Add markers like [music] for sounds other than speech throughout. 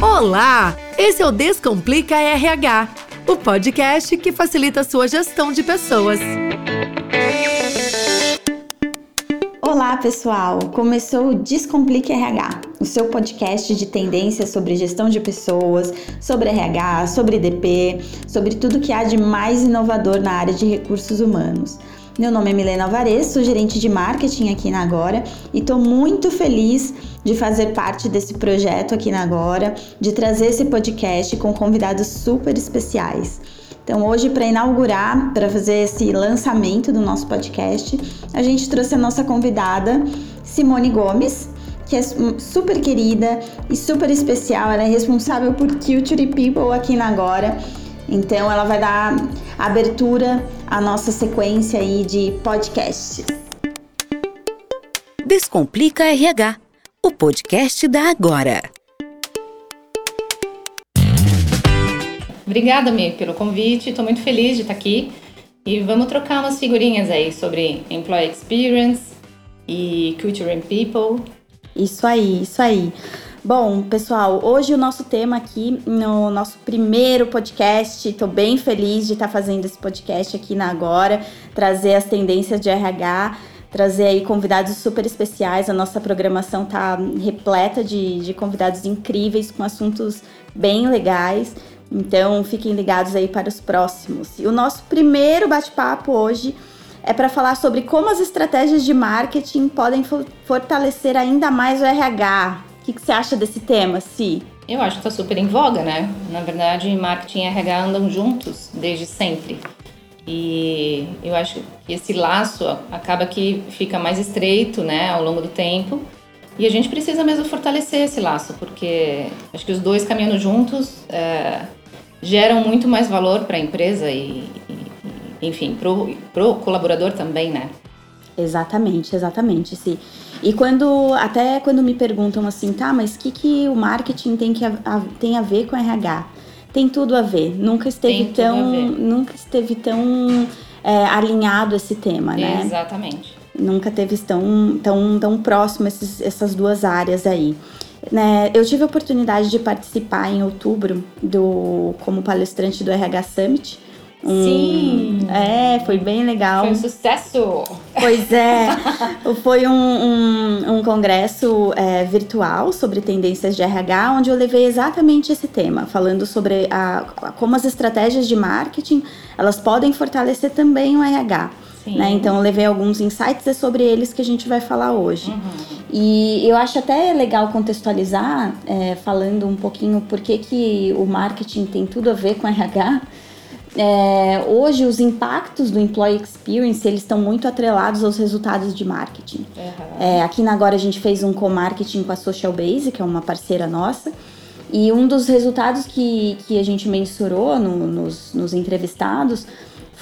Olá! Esse é o Descomplica RH, o podcast que facilita a sua gestão de pessoas. Olá, pessoal! Começou o Descomplica RH, o seu podcast de tendências sobre gestão de pessoas, sobre RH, sobre DP, sobre tudo que há de mais inovador na área de recursos humanos. Meu nome é Milena Alvarez, sou gerente de marketing aqui na Agora e estou muito feliz de fazer parte desse projeto aqui na Agora, de trazer esse podcast com convidados super especiais. Então, hoje, para inaugurar, para fazer esse lançamento do nosso podcast, a gente trouxe a nossa convidada, Simone Gomes, que é super querida e super especial. Ela é responsável por Culture People aqui na Agora. Então, ela vai dar abertura à nossa sequência aí de podcasts. Descomplica RH, o podcast da Agora. Obrigada, Mi, pelo convite. Estou muito feliz de estar aqui. E vamos trocar umas figurinhas aí sobre Employee Experience e Culture and People. Isso aí, isso aí. Bom, pessoal, hoje o nosso tema aqui no nosso primeiro podcast, estou bem feliz de estar fazendo esse podcast aqui na Agora, trazer as tendências de RH, trazer aí convidados super especiais. A nossa programação tá repleta de, de convidados incríveis com assuntos bem legais. Então, fiquem ligados aí para os próximos. E o nosso primeiro bate-papo hoje é para falar sobre como as estratégias de marketing podem fortalecer ainda mais o RH que, que você acha desse tema, Si? Eu acho que está super em voga, né? Na verdade, marketing e RH andam juntos desde sempre. E eu acho que esse laço acaba que fica mais estreito, né, ao longo do tempo. E a gente precisa mesmo fortalecer esse laço, porque acho que os dois caminhando juntos é, geram muito mais valor para a empresa e, e enfim, para o colaborador também, né? Exatamente, exatamente. Si. E quando até quando me perguntam assim, tá, mas o que, que o marketing tem, que a, tem a ver com RH? Tem tudo a ver. Nunca esteve tem tão. Nunca esteve tão é, alinhado esse tema, né? Exatamente. Nunca teve tão, tão, tão próximo esses, essas duas áreas aí. Né, eu tive a oportunidade de participar em outubro do como palestrante do RH Summit um, Sim! É, foi bem legal. Foi um sucesso! Pois é, [laughs] foi um, um, um congresso é, virtual sobre tendências de RH, onde eu levei exatamente esse tema, falando sobre a, como as estratégias de marketing elas podem fortalecer também o RH. Né? Então eu levei alguns insights é sobre eles que a gente vai falar hoje. Uhum. E eu acho até legal contextualizar, é, falando um pouquinho por que, que o marketing tem tudo a ver com RH é, hoje os impactos do employee experience eles estão muito atrelados aos resultados de marketing. Uhum. É, aqui na agora a gente fez um co-marketing com a Social Base, que é uma parceira nossa, e um dos resultados que, que a gente mensurou no, nos, nos entrevistados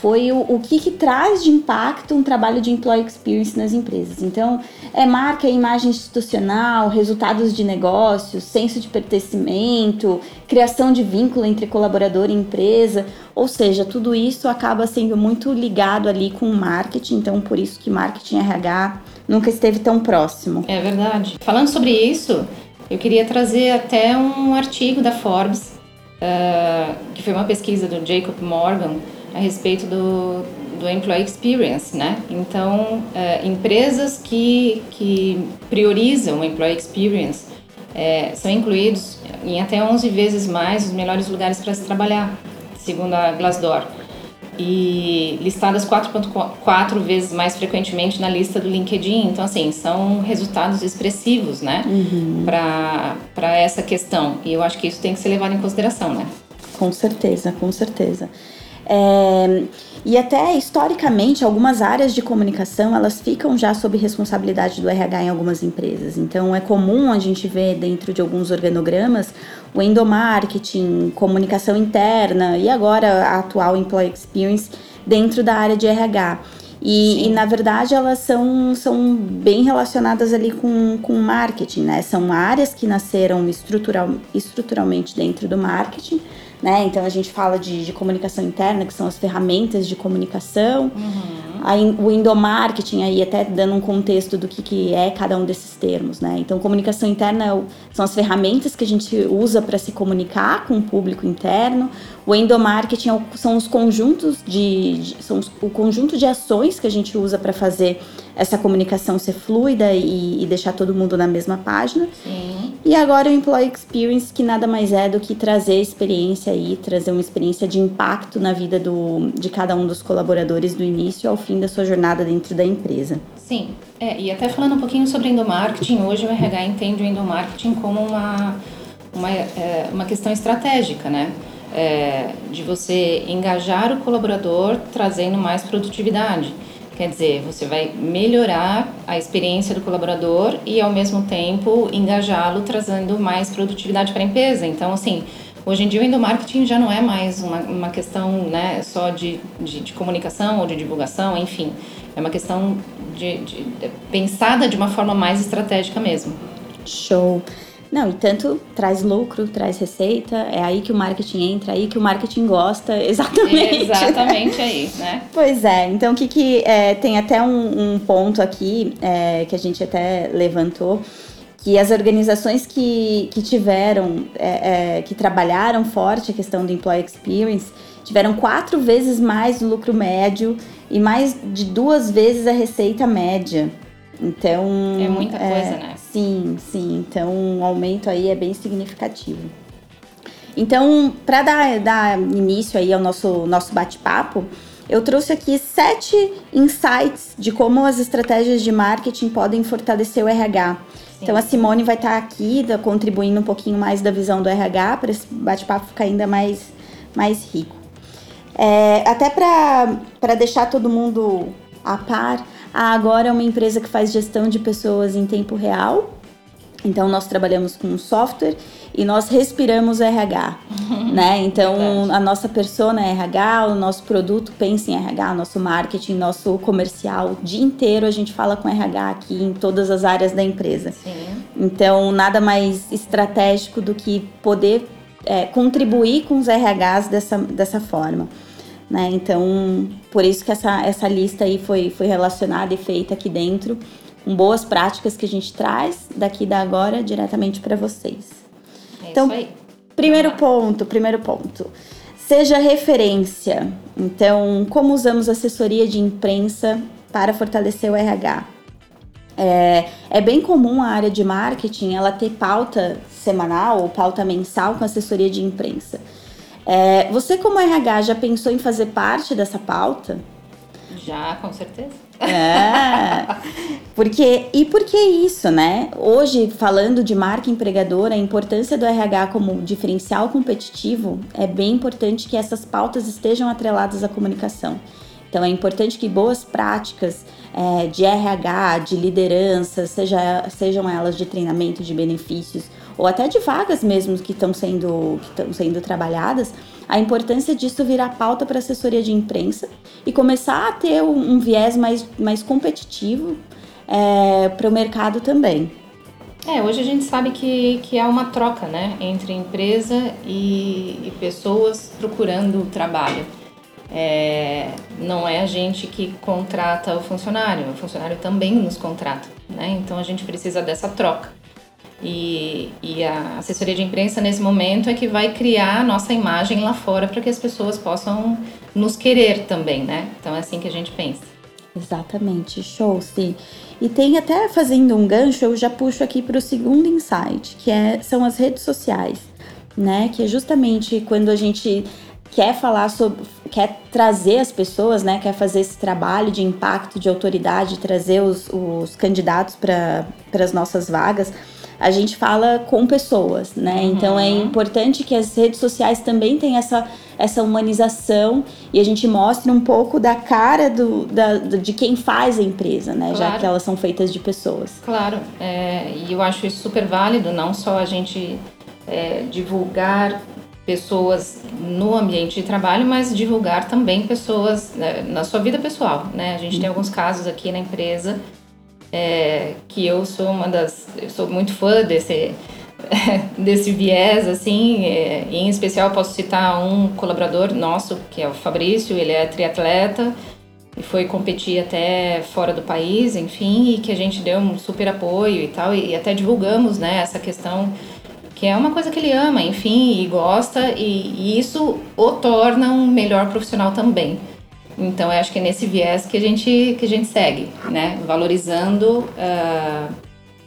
foi o, o que, que traz de impacto um trabalho de employee experience nas empresas. Então, é marca, imagem institucional, resultados de negócio, senso de pertencimento, criação de vínculo entre colaborador e empresa, ou seja, tudo isso acaba sendo muito ligado ali com o marketing, então por isso que marketing RH nunca esteve tão próximo. É verdade. Falando sobre isso, eu queria trazer até um artigo da Forbes, uh, que foi uma pesquisa do Jacob Morgan, a respeito do, do employee experience, né? Então, é, empresas que, que priorizam o employee experience é, são incluídos em até 11 vezes mais os melhores lugares para se trabalhar, segundo a Glassdoor. E listadas 4.4 vezes mais frequentemente na lista do LinkedIn. Então, assim, são resultados expressivos, né? Uhum. Para essa questão. E eu acho que isso tem que ser levado em consideração, né? Com certeza, com certeza. É, e até historicamente, algumas áreas de comunicação elas ficam já sob responsabilidade do RH em algumas empresas. Então é comum a gente ver dentro de alguns organogramas o endomarketing, comunicação interna e agora a atual employee experience dentro da área de RH. E, e, na verdade elas são, são bem relacionadas ali com, com marketing, né? São áreas que nasceram estrutural, estruturalmente dentro do marketing, né? Então a gente fala de, de comunicação interna, que são as ferramentas de comunicação, uhum. O endomarketing aí até dando um contexto do que, que é cada um desses termos, né? Então, comunicação interna é são as ferramentas que a gente usa para se comunicar com o público interno. O endomarketing são os conjuntos de, de são os, o conjunto de ações que a gente usa para fazer essa comunicação ser fluida e, e, deixar todo mundo na mesma página. Sim. E agora o Employee Experience, que nada mais é do que trazer experiência aí, trazer uma experiência de impacto na vida do, de cada um dos colaboradores do início ao fim da sua jornada dentro da empresa. Sim, é, e até falando um pouquinho sobre endomarketing, hoje o RH entende o endomarketing como uma, uma, é, uma questão estratégica, né? É, de você engajar o colaborador trazendo mais produtividade. Quer dizer, você vai melhorar a experiência do colaborador e, ao mesmo tempo, engajá-lo trazendo mais produtividade para a empresa. Então, assim, hoje em dia o endomarketing já não é mais uma, uma questão né, só de, de, de comunicação ou de divulgação, enfim. É uma questão de, de, pensada de uma forma mais estratégica mesmo. Show. Não, e tanto traz lucro, traz receita, é aí que o marketing entra, é aí que o marketing gosta, [laughs] exatamente. Exatamente aí, né? Pois é, então o que que é, tem até um, um ponto aqui é, que a gente até levantou, que as organizações que, que tiveram, é, é, que trabalharam forte a questão do employee experience, tiveram quatro vezes mais o lucro médio e mais de duas vezes a receita média. Então. É muita coisa, é, né? Sim, sim. Então, o um aumento aí é bem significativo. Então, para dar, dar início aí ao nosso, nosso bate-papo, eu trouxe aqui sete insights de como as estratégias de marketing podem fortalecer o RH. Então, a Simone vai estar tá aqui da, contribuindo um pouquinho mais da visão do RH para esse bate-papo ficar ainda mais, mais rico. É, até para deixar todo mundo a par, a Agora é uma empresa que faz gestão de pessoas em tempo real. Então nós trabalhamos com software e nós respiramos RH, [laughs] né? Então Verdade. a nossa persona é RH, o nosso produto pensa em RH, nosso marketing, nosso comercial, o dia inteiro a gente fala com RH aqui em todas as áreas da empresa. Sim. Então nada mais estratégico do que poder é, contribuir com os RHs dessa, dessa forma. Né? Então, por isso que essa, essa lista aí foi, foi relacionada e feita aqui dentro, com boas práticas que a gente traz daqui da agora diretamente para vocês. É então, primeiro ponto, primeiro ponto. Seja referência. Então, como usamos assessoria de imprensa para fortalecer o RH? É, é, bem comum a área de marketing ela ter pauta semanal ou pauta mensal com assessoria de imprensa. É, você, como RH, já pensou em fazer parte dessa pauta? Já, com certeza. É, porque, e por que isso, né? Hoje, falando de marca empregadora, a importância do RH como diferencial competitivo é bem importante que essas pautas estejam atreladas à comunicação. Então, é importante que boas práticas é, de RH, de liderança, seja, sejam elas de treinamento, de benefícios, ou até de vagas mesmo que estão sendo, que estão sendo trabalhadas, a importância disso virar pauta para assessoria de imprensa e começar a ter um, um viés mais, mais competitivo é, para o mercado também. É, hoje a gente sabe que, que há uma troca né, entre empresa e, e pessoas procurando trabalho. É, não é a gente que contrata o funcionário, o funcionário também nos contrata. Né? Então a gente precisa dessa troca. E, e a assessoria de imprensa nesse momento é que vai criar a nossa imagem lá fora para que as pessoas possam nos querer também, né? Então é assim que a gente pensa. Exatamente, show, sim. E tem até fazendo um gancho, eu já puxo aqui para o segundo insight, que é, são as redes sociais, né? Que é justamente quando a gente quer falar sobre, quer trazer as pessoas, né? Quer fazer esse trabalho de impacto, de autoridade, trazer os, os candidatos para as nossas vagas a gente fala com pessoas, né? Uhum. Então é importante que as redes sociais também tenham essa, essa humanização e a gente mostre um pouco da cara do, da, de quem faz a empresa, né? Claro. Já que elas são feitas de pessoas. Claro, é, e eu acho isso super válido, não só a gente é, divulgar pessoas no ambiente de trabalho, mas divulgar também pessoas né, na sua vida pessoal, né? A gente uhum. tem alguns casos aqui na empresa é, que eu sou uma das. Eu sou muito fã desse, [laughs] desse viés, assim, é, em especial posso citar um colaborador nosso, que é o Fabrício, ele é triatleta, e foi competir até fora do país, enfim, e que a gente deu um super apoio e tal, e, até divulgamos, né, essa questão que é uma coisa que ele ama, enfim, e gosta, e, e isso o torna um melhor profissional também. Então, eu acho que é nesse viés que a gente, que a gente segue, né, valorizando uh,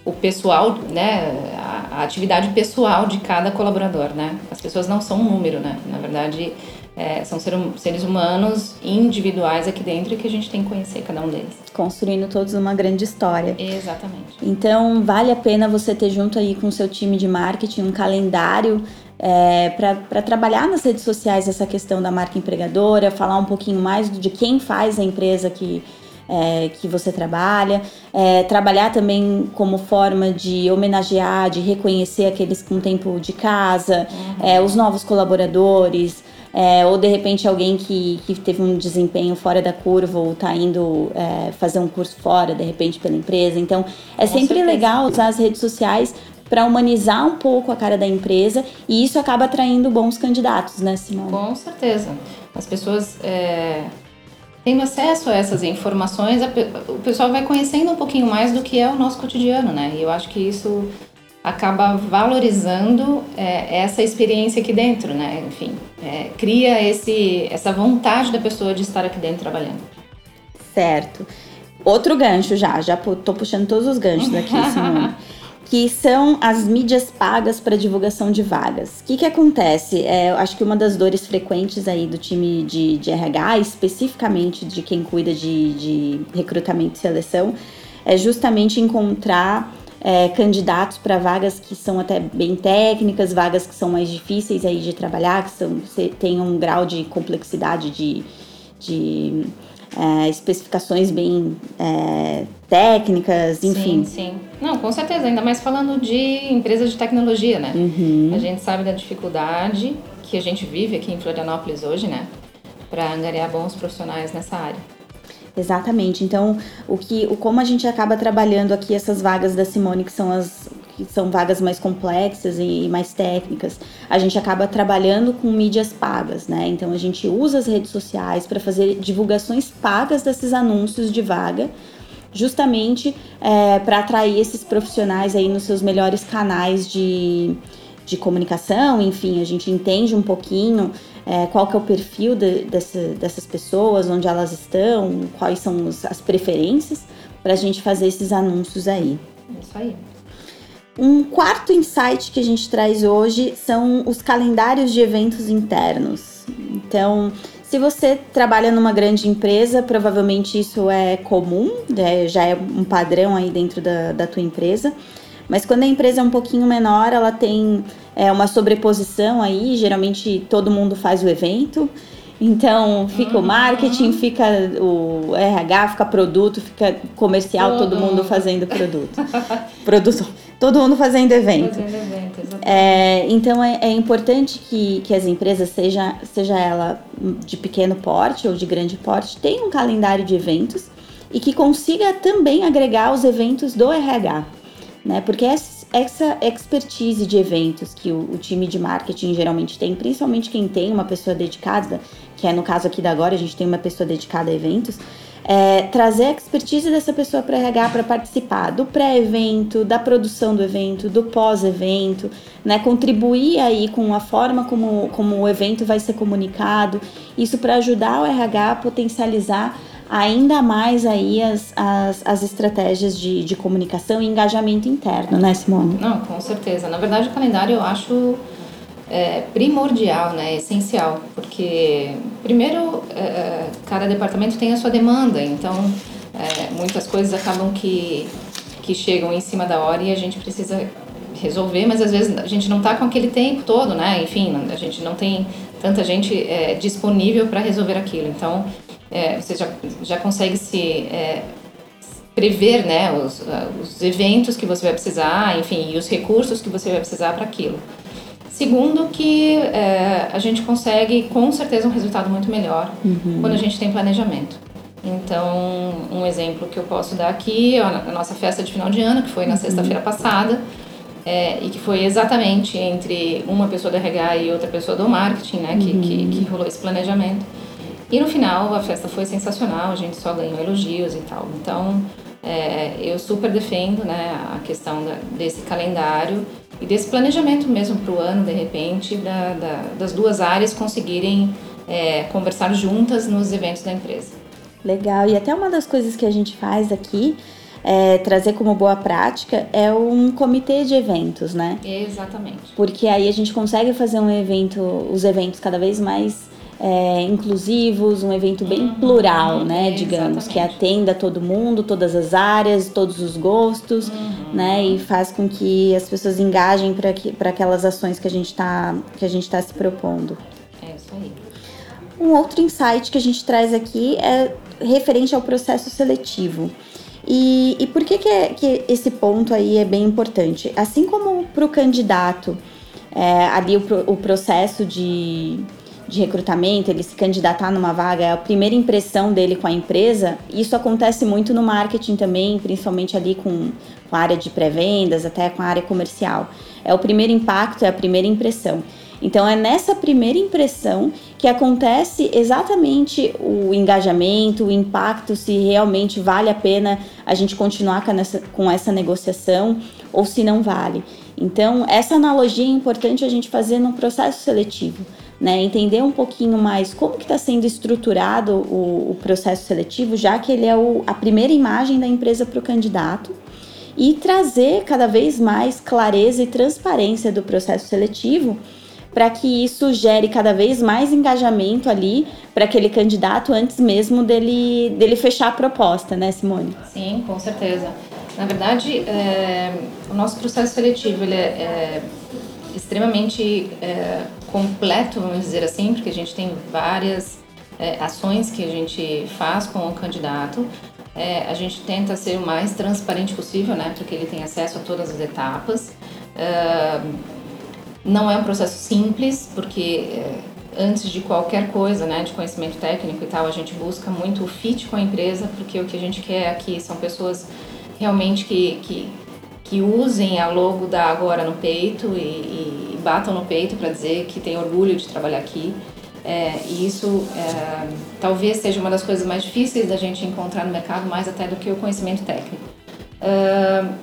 o pessoal, né, a, a atividade pessoal de cada colaborador, né. As pessoas não são um número, né, na verdade é, são ser, seres humanos individuais aqui dentro e que a gente tem que conhecer cada um deles. Construindo todos uma grande história. Exatamente. Então, vale a pena você ter junto aí com o seu time de marketing um calendário é, para trabalhar nas redes sociais essa questão da marca empregadora, falar um pouquinho mais de quem faz a empresa que, é, que você trabalha, é, trabalhar também como forma de homenagear, de reconhecer aqueles com tempo de casa, uhum. é, os novos colaboradores, é, ou de repente alguém que, que teve um desempenho fora da curva ou está indo é, fazer um curso fora, de repente, pela empresa. Então, é Com sempre certeza. legal usar as redes sociais para humanizar um pouco a cara da empresa e isso acaba atraindo bons candidatos, né, Simone? Com certeza. As pessoas é, tendo acesso a essas informações, o pessoal vai conhecendo um pouquinho mais do que é o nosso cotidiano, né? E eu acho que isso acaba valorizando é, essa experiência aqui dentro, né? Enfim, é, cria esse, essa vontade da pessoa de estar aqui dentro trabalhando. Certo. Outro gancho já, já tô puxando todos os ganchos aqui, [laughs] Simone. Que são as mídias pagas para divulgação de vagas. O que, que acontece? É, acho que uma das dores frequentes aí do time de, de RH, especificamente de quem cuida de, de recrutamento e seleção, é justamente encontrar é, candidatos para vagas que são até bem técnicas, vagas que são mais difíceis aí de trabalhar, que são, tem um grau de complexidade de, de é, especificações bem é, técnicas, enfim. Sim, sim. Não, com certeza, ainda mais falando de empresas de tecnologia, né? Uhum. A gente sabe da dificuldade que a gente vive aqui em Florianópolis hoje, né? Para angariar bons profissionais nessa área. Exatamente. Então, o que, o como a gente acaba trabalhando aqui essas vagas da Simone, que são as que são vagas mais complexas e, e mais técnicas, a gente acaba trabalhando com mídias pagas, né? Então a gente usa as redes sociais para fazer divulgações pagas desses anúncios de vaga, justamente é, para atrair esses profissionais aí nos seus melhores canais de, de comunicação, enfim, a gente entende um pouquinho é, qual que é o perfil de, dessa, dessas pessoas, onde elas estão, quais são os, as preferências, para a gente fazer esses anúncios aí. Isso aí. Um quarto insight que a gente traz hoje são os calendários de eventos internos. Então, se você trabalha numa grande empresa, provavelmente isso é comum, né? já é um padrão aí dentro da, da tua empresa. Mas quando a empresa é um pouquinho menor, ela tem é, uma sobreposição aí, geralmente todo mundo faz o evento. Então fica uhum. o marketing, fica o RH, fica produto, fica comercial, todo, todo mundo fazendo produto. [laughs] produto, todo mundo fazendo evento. Fazendo evento. É, então é, é, importante que, que as empresas, seja, seja ela de pequeno porte ou de grande porte, tenham um calendário de eventos e que consiga também agregar os eventos do RH né? Porque essa expertise de eventos que o, o, time de marketing geralmente tem, principalmente quem tem uma pessoa dedicada, que é no caso aqui da agora, a gente tem uma pessoa dedicada a eventos, é, trazer a expertise dessa pessoa para RH para participar do pré-evento, da produção do evento, do pós-evento, né? Contribuir aí com a forma como, como o evento vai ser comunicado, isso para ajudar o RH a potencializar ainda mais aí as, as, as estratégias de, de comunicação e engajamento interno, né, Simone? Não, com certeza. Na verdade, o calendário eu acho é, primordial, né, essencial, porque primeiro é, é, cada departamento tem a sua demanda, então é, muitas coisas acabam que, que chegam em cima da hora e a gente precisa resolver, mas às vezes a gente não está com aquele tempo todo, né? Enfim, a gente não tem tanta gente é, disponível para resolver aquilo. Então, é, você já, já consegue se é, prever né, os, os eventos que você vai precisar, enfim, e os recursos que você vai precisar para aquilo. Segundo, que é, a gente consegue com certeza um resultado muito melhor uhum. quando a gente tem planejamento. Então, um exemplo que eu posso dar aqui é a nossa festa de final de ano, que foi na uhum. sexta-feira passada, é, e que foi exatamente entre uma pessoa do RH e outra pessoa do marketing, né, que, uhum. que, que rolou esse planejamento. E no final a festa foi sensacional, a gente só ganhou elogios e tal. Então é, eu super defendo né, a questão da, desse calendário e desse planejamento mesmo para o ano, de repente, da, da, das duas áreas conseguirem é, conversar juntas nos eventos da empresa. Legal, e até uma das coisas que a gente faz aqui é, trazer como boa prática é um comitê de eventos, né? Exatamente. Porque aí a gente consegue fazer um evento, os eventos cada vez mais é, inclusivos, um evento bem uhum, plural, né? Digamos, que atenda todo mundo, todas as áreas, todos os gostos, uhum. né? E faz com que as pessoas engajem para aquelas ações que a gente está tá se propondo. É isso aí. Um outro insight que a gente traz aqui é referente ao processo seletivo. E, e por que, que, é, que esse ponto aí é bem importante? Assim como para o candidato, é, ali o, o processo de, de recrutamento, ele se candidatar numa vaga, é a primeira impressão dele com a empresa, isso acontece muito no marketing também, principalmente ali com, com a área de pré-vendas, até com a área comercial. É o primeiro impacto, é a primeira impressão. Então é nessa primeira impressão que acontece exatamente o engajamento, o impacto, se realmente vale a pena a gente continuar com essa, com essa negociação ou se não vale. Então, essa analogia é importante a gente fazer no processo seletivo. Né, entender um pouquinho mais como que está sendo estruturado o, o, processo seletivo, já que ele é o, a primeira imagem da empresa para o candidato, e trazer cada vez mais clareza e transparência do processo seletivo para que isso gere cada vez mais engajamento ali para aquele candidato antes mesmo dele, dele fechar a proposta, né, Simone? Sim, com certeza. Na verdade, é, o nosso processo seletivo ele é, é extremamente é, completo, vamos dizer assim, porque a gente tem várias é, ações que a gente faz com o candidato. É, a gente tenta ser o mais transparente possível, né, para que ele tenha acesso a todas as etapas. É, não é um processo simples, porque é, antes de qualquer coisa, né, de conhecimento técnico e tal, a gente busca muito o fit com a empresa, porque o que a gente quer aqui são pessoas realmente que, que, que usem a logo da Agora no peito e, e batam no peito para dizer que tem orgulho de trabalhar aqui. É, e isso é, talvez seja uma das coisas mais difíceis da gente encontrar no mercado, mais até do que o conhecimento técnico. Uh,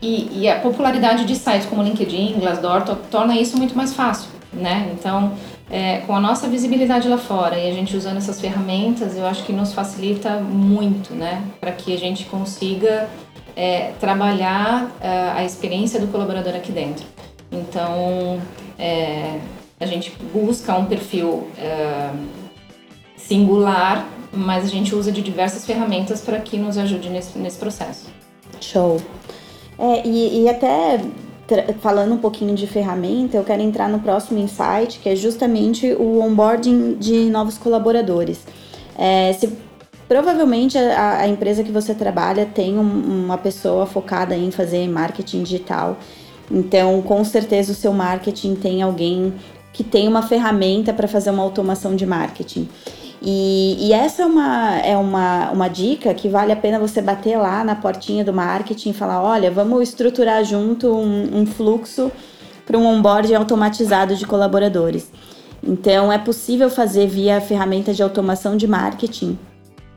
e, e, a popularidade de sites como LinkedIn, Glassdoor, to, torna isso muito mais fácil, né? Então, é, com a nossa visibilidade lá fora e a gente usando essas ferramentas, eu acho que nos facilita muito, né? Para que a gente consiga é, trabalhar uh, a experiência do colaborador aqui dentro. Então, é, a gente busca um perfil uh, singular, mas a gente usa de diversas ferramentas para que nos ajude nesse, nesse processo. Show! É, e, e até falando um pouquinho de ferramenta, eu quero entrar no próximo insight, que é justamente o onboarding de novos colaboradores. É, se, provavelmente a, a, empresa que você trabalha tem um, uma pessoa focada em fazer marketing digital, então com certeza o seu marketing tem alguém que tem uma ferramenta para fazer uma automação de marketing. E, e, essa é, uma, é uma, uma dica que vale a pena você bater lá na portinha do marketing e falar: olha, vamos estruturar junto um, um fluxo para um onboard automatizado de colaboradores. Então, é possível fazer via ferramenta de automação de marketing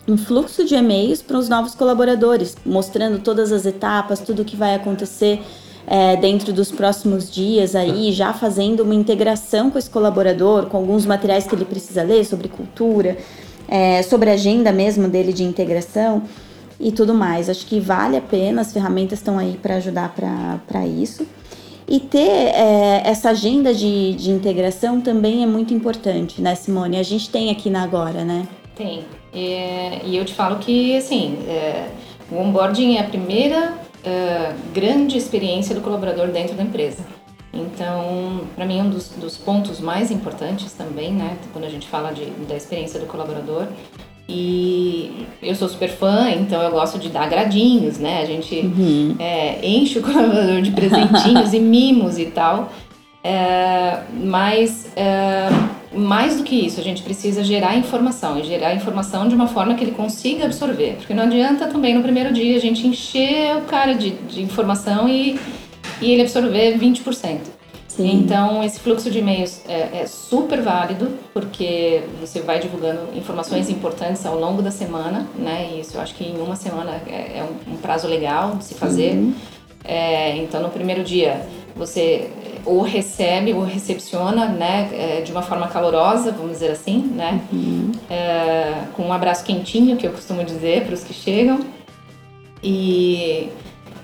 um fluxo de e-mails para os novos colaboradores, mostrando todas as etapas, tudo o que vai acontecer é, dentro dos próximos dias aí, já fazendo uma integração com esse colaborador, com alguns materiais que ele precisa ler sobre cultura, é, sobre a agenda mesmo dele de integração e tudo mais. Acho que vale a pena, as ferramentas estão aí para ajudar para isso. E ter é, essa agenda de, de integração também é muito importante, né, Simone? A gente tem aqui na Agora, né? Tem. E, e eu te falo que, assim, é, o onboarding é a primeira uh, grande experiência do colaborador dentro da empresa. Então, para mim, um dos, dos, pontos mais importantes também, né, quando a gente fala de, da experiência do colaborador, e eu sou super fã, então eu gosto de dar agradinhos, né? A gente uhum. é, enche o colaborador de presentinhos [laughs] e mimos e tal. É, mas é, mais do que isso, a gente precisa gerar informação e gerar informação de uma forma que ele consiga absorver. Porque não adianta também no primeiro dia a gente encher o cara de, de informação e, e ele absorver 20%. Sim. Então, esse fluxo de e-mails é, é, super válido, porque você vai divulgando informações importantes ao longo da semana, né? E isso eu acho que em uma semana é, é um, um, prazo legal de se fazer. Uhum. É, então, no primeiro dia, você ou recebe ou recepciona, né, é, de uma forma calorosa, vamos dizer assim, né, uhum. É, com um abraço quentinho, que eu costumo dizer para os que chegam. E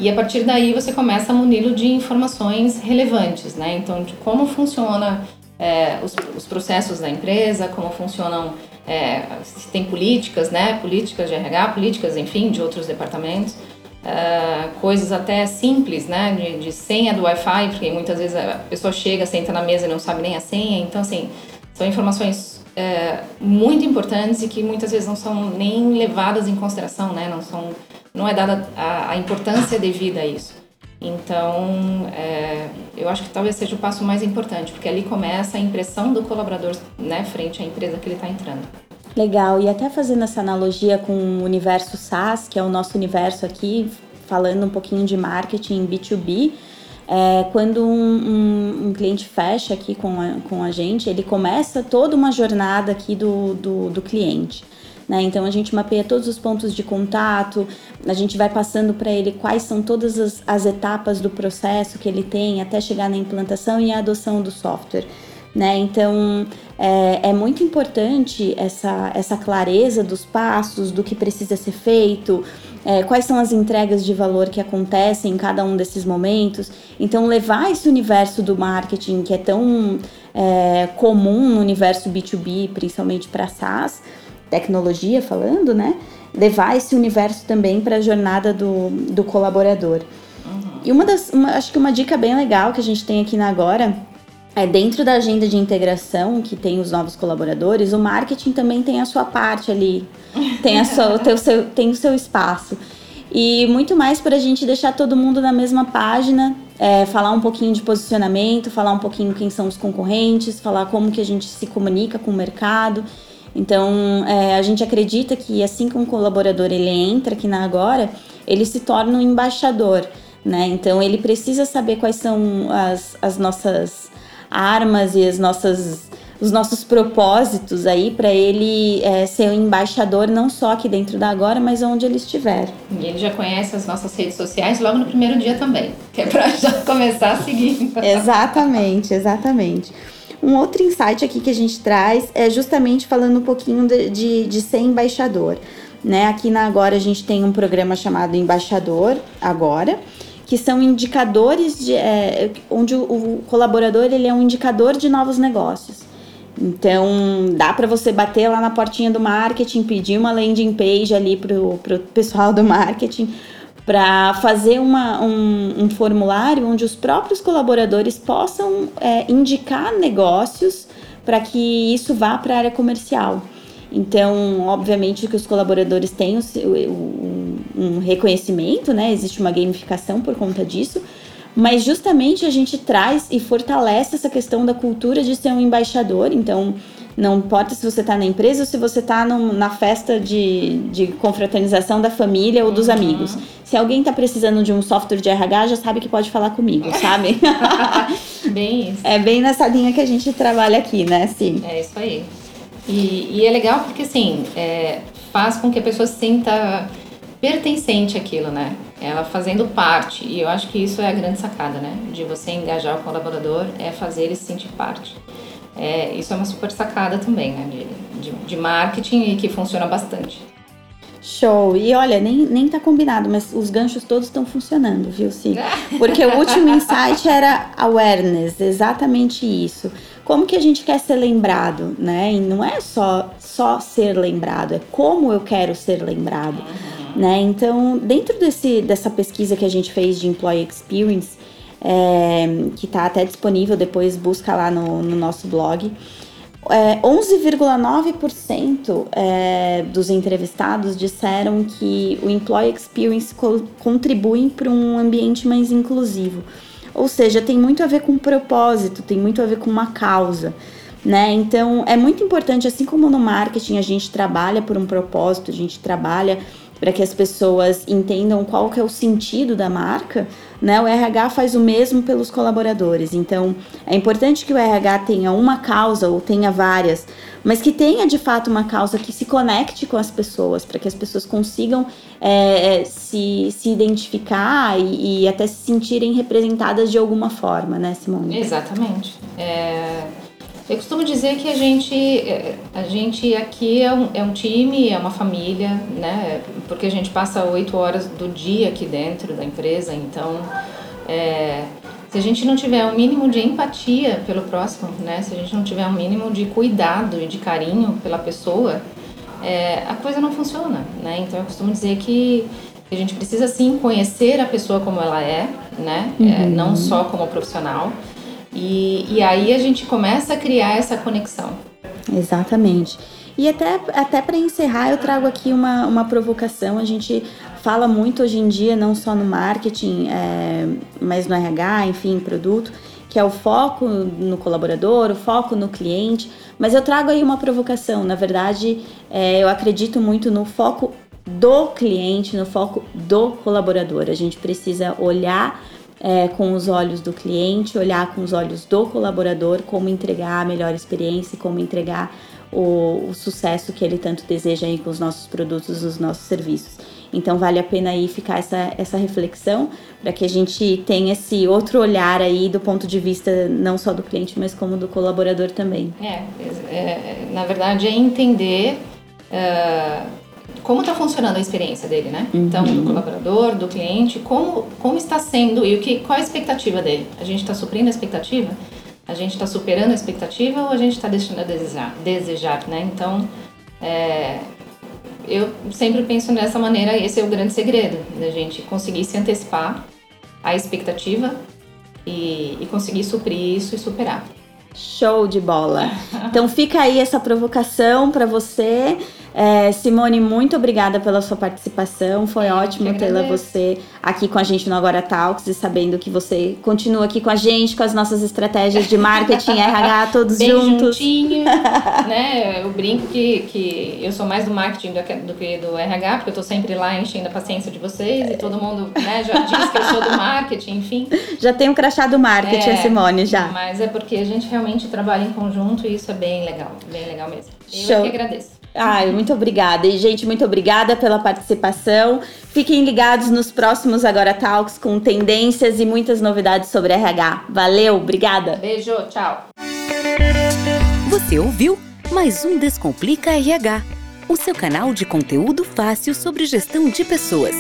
e a partir daí você começa a uni-lo de informações relevantes, né? Então, de como funciona é, os, os, processos da empresa, como funcionam, é, se tem políticas, né? Políticas de RH, políticas, enfim, de outros departamentos. É, coisas até simples, né? De, de senha do Wi-Fi, porque muitas vezes a pessoa chega, senta na mesa e não sabe nem a senha. Então, assim, são informações é, muito importantes e que muitas vezes não são nem levadas em consideração, né? Não são não é dada a, a importância devida a isso. Então, é, eu acho que talvez seja o passo mais importante, porque ali começa a impressão do colaborador né, frente à empresa que ele está entrando. Legal, e até fazendo essa analogia com o universo SaaS, que é o nosso universo aqui, falando um pouquinho de marketing B2B, é, quando um, um, um, cliente fecha aqui com a, com a gente, ele começa toda uma jornada aqui do, do, do cliente. Né? Então a gente mapeia todos os pontos de contato, a gente vai passando para ele quais são todas as, as etapas do processo que ele tem até chegar na implantação e a adoção do software. Né? Então é, é, muito importante essa, essa clareza dos passos, do que precisa ser feito, é, quais são as entregas de valor que acontecem em cada um desses momentos. Então, levar esse universo do marketing que é tão é, comum no universo B2B, principalmente para SaaS, tecnologia falando, né? Levar esse universo também para a jornada do, do colaborador. Uhum. E uma das, uma, acho que uma dica bem legal que a gente tem aqui na Agora é dentro da agenda de integração que tem os novos colaboradores, o marketing também tem a sua parte ali, tem, a sua, o, seu, tem o seu espaço. E muito mais para a gente deixar todo mundo na mesma página, é, falar um pouquinho de posicionamento, falar um pouquinho quem são os concorrentes, falar como que a gente se comunica com o mercado então, é, a gente acredita que assim que um colaborador ele entra aqui na Agora, ele se torna um embaixador, né? Então, ele precisa saber quais são as, as nossas armas e as nossas os nossos propósitos aí para ele é, ser um embaixador não só aqui dentro da Agora, mas onde ele estiver. E ele já conhece as nossas redes sociais logo no primeiro dia também, que é para já começar a seguir. [laughs] exatamente, exatamente. Um outro insight aqui que a gente traz é justamente falando um pouquinho de, de, de ser embaixador. Né? Aqui na Agora a gente tem um programa chamado Embaixador Agora, que são indicadores de, é, onde o, o, colaborador ele é um indicador de novos negócios. Então dá para você bater lá na portinha do marketing, pedir uma landing page ali pro, pro pessoal do marketing para fazer uma, um, um, formulário onde os próprios colaboradores possam é, indicar negócios para que isso vá para a área comercial. Então, obviamente que os colaboradores têm o, o, um reconhecimento, né? Existe uma gamificação por conta disso, mas justamente a gente traz e fortalece essa questão da cultura de ser um embaixador. Então, não importa se você está na empresa ou se você está na festa de, de confraternização da família ou dos uhum. amigos. Se alguém está precisando de um software de RH, já sabe que pode falar comigo, sabe? [laughs] bem isso. É bem nessa linha que a gente trabalha aqui, né? Sim. É isso aí. E, e é legal porque, assim, é, faz com que a pessoa se sinta pertencente àquilo, né? Ela fazendo parte. E eu acho que isso é a grande sacada, né? De você engajar o colaborador, é fazer ele se sentir parte. É, isso é uma super sacada também, né? De, de, de marketing e que funciona bastante. Show! E olha, nem, nem tá combinado, mas os ganchos todos estão funcionando, viu, Sim? Porque o último [laughs] insight era awareness, exatamente isso. Como que a gente quer ser lembrado, né? E não é só, só ser lembrado, é como eu quero ser lembrado, uhum. né? Então, dentro desse, dessa pesquisa que a gente fez de Employee Experience, é, que está até disponível, depois busca lá no, no nosso blog. É, 11,9% é, dos entrevistados disseram que o Employee Experience co contribui para um ambiente mais inclusivo. Ou seja, tem muito a ver com propósito, tem muito a ver com uma causa. Né? Então é muito importante, assim como no marketing a gente trabalha por um propósito, a gente trabalha para que as pessoas entendam qual que é o sentido da marca, né, o RH faz o mesmo pelos colaboradores. Então, é importante que o RH tenha uma causa ou tenha várias, mas que tenha de fato uma causa que se conecte com as pessoas, para que as pessoas consigam é, é, se, se identificar e, e, até se sentirem representadas de alguma forma, né, Simone? Exatamente. É, eu costumo dizer que a gente, a gente aqui é um, é um time, é uma família, né? Porque a gente passa oito horas do dia aqui dentro da empresa, então é, se a gente não tiver um mínimo de empatia pelo próximo, né? Se a gente não tiver um mínimo de cuidado e de carinho pela pessoa, é, a coisa não funciona, né? Então eu costumo dizer que a gente precisa sim conhecer a pessoa como ela é, né? É, uhum. É, não só como profissional. E, e aí a gente começa a criar essa conexão. Exatamente. E até, até para encerrar, eu trago aqui uma, uma provocação. A gente fala muito hoje em dia, não só no marketing, é, mas no RH, enfim, produto, que é o foco no colaborador, o foco no cliente. Mas eu trago aí uma provocação. Na verdade, é, eu acredito muito no foco do cliente, no foco do colaborador. A gente precisa olhar é, com os olhos do cliente, olhar com os olhos do colaborador como entregar a melhor experiência, como entregar o, o sucesso que ele tanto deseja aí com os nossos produtos, os nossos serviços. Então vale a pena aí ficar essa, essa reflexão para que a gente tenha esse outro olhar aí do ponto de vista não só do cliente, mas como do colaborador também. É, é na verdade é entender uh, como está funcionando a experiência dele, né? Uhum. Então, do colaborador, do cliente, como, como está sendo e o que, qual a expectativa dele? A gente está suprindo a expectativa? A gente está superando a expectativa ou a gente está deixando a desejar, desejar, né? Então, é, eu sempre penso dessa maneira, esse é o grande segredo, da gente conseguir se antecipar à expectativa e, e conseguir suprir isso e superar. Show de bola! Então fica aí essa provocação para você. É, Simone, muito obrigada pela sua participação. Foi ótimo tê-la você aqui com a gente no Agora Talks e sabendo que você continua aqui com a gente, com as nossas estratégias de marketing [laughs] RH, todos Bem juntos. Juntinho, [laughs] né? Eu brinco que, que eu sou mais do marketing do que, do que do RH, porque eu tô sempre lá enchendo a paciência de vocês e todo mundo né, já diz que eu sou do marketing, enfim. [laughs] Já tem um crachá do marketing, é, a Simone, já. Mas é porque a gente realmente trabalha em conjunto e isso é bem legal, bem legal mesmo. Eu Show. que agradeço. Ai, muito obrigada. E, gente, muito obrigada pela participação. Fiquem ligados nos próximos Agora Talks com tendências e muitas novidades sobre RH. Valeu, obrigada. Beijo, tchau. Você ouviu mais um Descomplica RH, o seu canal de conteúdo fácil sobre gestão de pessoas.